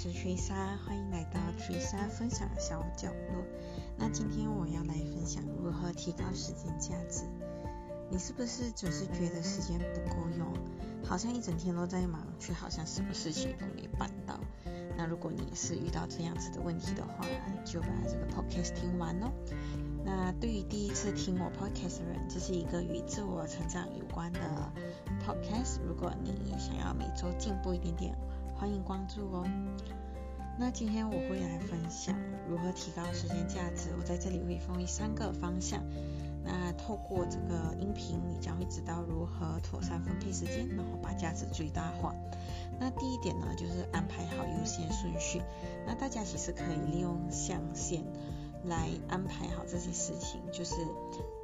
是锤沙欢迎来到锤沙分享的小角落。那今天我要来分享如何提高时间价值。你是不是总是觉得时间不够用，好像一整天都在忙，却好像什么事情都没办到？那如果你是遇到这样子的问题的话，就把这个 podcast 听完哦。那对于第一次听我 podcast 的人，这是一个与自我成长有关的 podcast。如果你想要每周进步一点点，欢迎关注哦。那今天我会来分享如何提高时间价值。我在这里会分为三个方向。那透过这个音频，你将会知道如何妥善分配时间，然后把价值最大化。那第一点呢，就是安排好优先顺序。那大家其实可以利用象限。来安排好这些事情，就是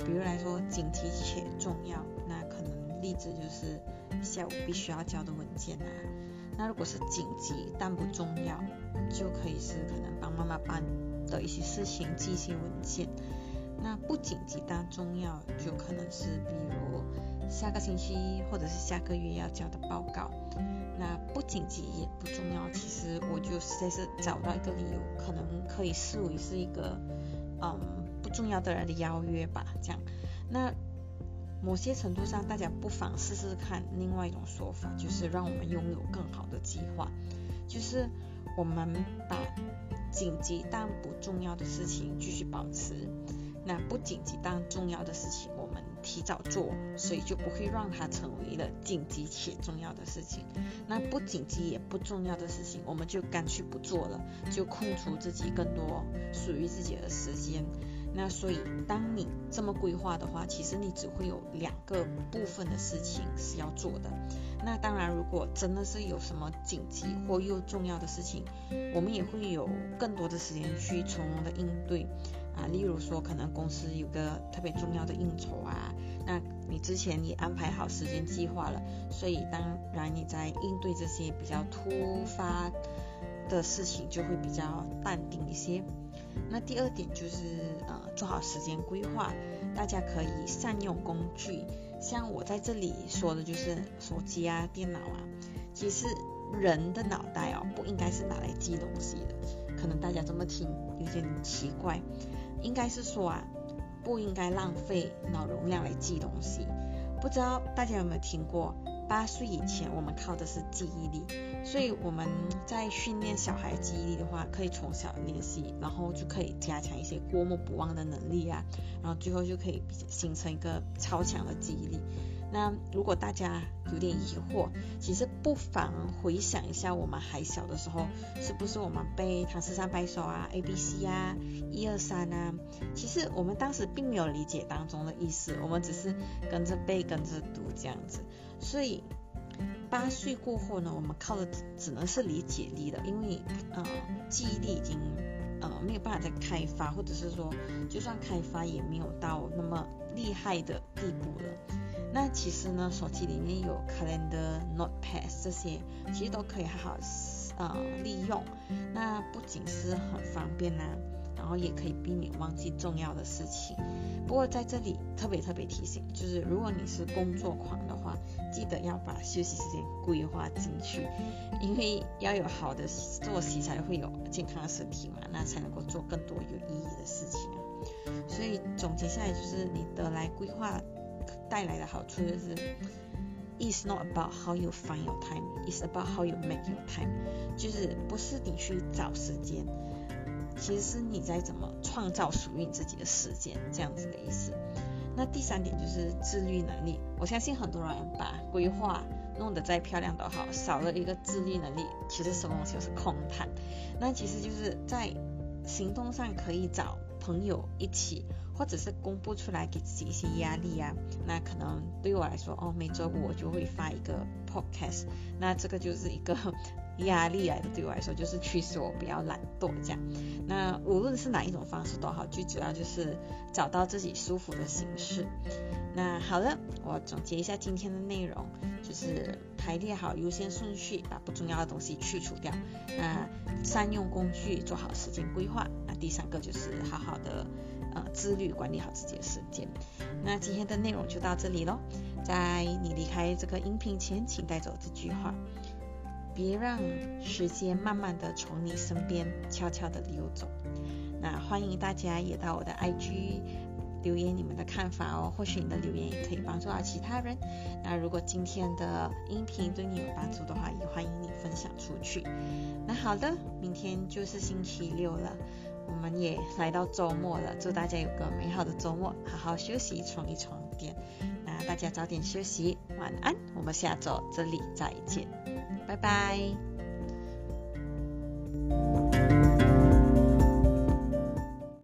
比如来说紧急且重要，那可能例子就是下午必须要交的文件啊。那如果是紧急但不重要，就可以是可能帮妈妈办的一些事情，寄一些文件。那不紧急但重要，就可能是比如下个星期或者是下个月要交的报告。那不紧急也不重要，其实我就实在是找到一个理由，可能可以视为是一个嗯不重要的人的邀约吧，这样。那某些程度上，大家不妨试试看另外一种说法，就是让我们拥有更好的计划，就是我们把紧急但不重要的事情继续保持，那不紧急但重要的事情我们。提早做，所以就不会让它成为了紧急且重要的事情。那不紧急也不重要的事情，我们就干脆不做了，就空出自己更多属于自己的时间。那所以，当你这么规划的话，其实你只会有两个部分的事情是要做的。那当然，如果真的是有什么紧急或又重要的事情，我们也会有更多的时间去从容的应对。啊，例如说，可能公司有个特别重要的应酬啊，那你之前也安排好时间计划了，所以当然你在应对这些比较突发的事情就会比较淡定一些。那第二点就是呃，做好时间规划，大家可以善用工具，像我在这里说的就是手机啊、电脑啊，其实人的脑袋哦，不应该是拿来记东西的，可能大家这么听有点奇怪。应该是说啊，不应该浪费脑容量来记东西。不知道大家有没有听过，八岁以前我们靠的是记忆力，所以我们在训练小孩记忆力的话，可以从小练习，然后就可以加强一些过目不忘的能力啊，然后最后就可以形成一个超强的记忆力。那如果大家有点疑惑，其实不妨回想一下我们还小的时候，是不是我们背唐诗三百首啊、A B C 啊、一二三啊？其实我们当时并没有理解当中的意思，我们只是跟着背、跟着读这样子。所以八岁过后呢，我们靠的只能是理解力了，因为呃记忆力已经呃没有办法再开发，或者是说就算开发也没有到那么厉害的地步了。那其实呢，手机里面有 Calendar、Notepad 这些，其实都可以好好呃利用。那不仅是很方便呐，然后也可以避免忘记重要的事情。不过在这里特别特别提醒，就是如果你是工作狂的话，记得要把休息时间规划进去，因为要有好的作息才会有健康的身体嘛，那才能够做更多有意义的事情啊。所以总结下来就是你得来规划。带来的好处就是，It's not about how you find your time, it's about how you make your time。就是不是你去找时间，其实是你在怎么创造属于你自己的时间，这样子的意思。那第三点就是自律能力。我相信很多人把规划弄得再漂亮都好，少了一个自律能力，其实什么东西都是空谈。那其实就是在行动上可以找朋友一起。或者是公布出来给自己一些压力啊，那可能对我来说，哦，每周五我就会发一个 podcast，那这个就是一个压力来的，对我来说就是驱使我比较懒惰这样。那无论是哪一种方式都好，最主要就是找到自己舒服的形式。那好了，我总结一下今天的内容，就是排列好优先顺序，把不重要的东西去除掉。那善用工具，做好时间规划。那第三个就是好好的。呃，自律管理好自己的时间。那今天的内容就到这里喽。在你离开这个音频前，请带走这句话别让时间慢慢的从你身边悄悄的溜走。那欢迎大家也到我的 IG 留言你们的看法哦，或许你的留言也可以帮助到其他人。那如果今天的音频对你有帮助的话，也欢迎你分享出去。那好的，明天就是星期六了，我们也来到周末了，祝大家有个美好的周末，好好休息，充一充电。那大家早点休息，晚安，我们下周这里再见，拜拜。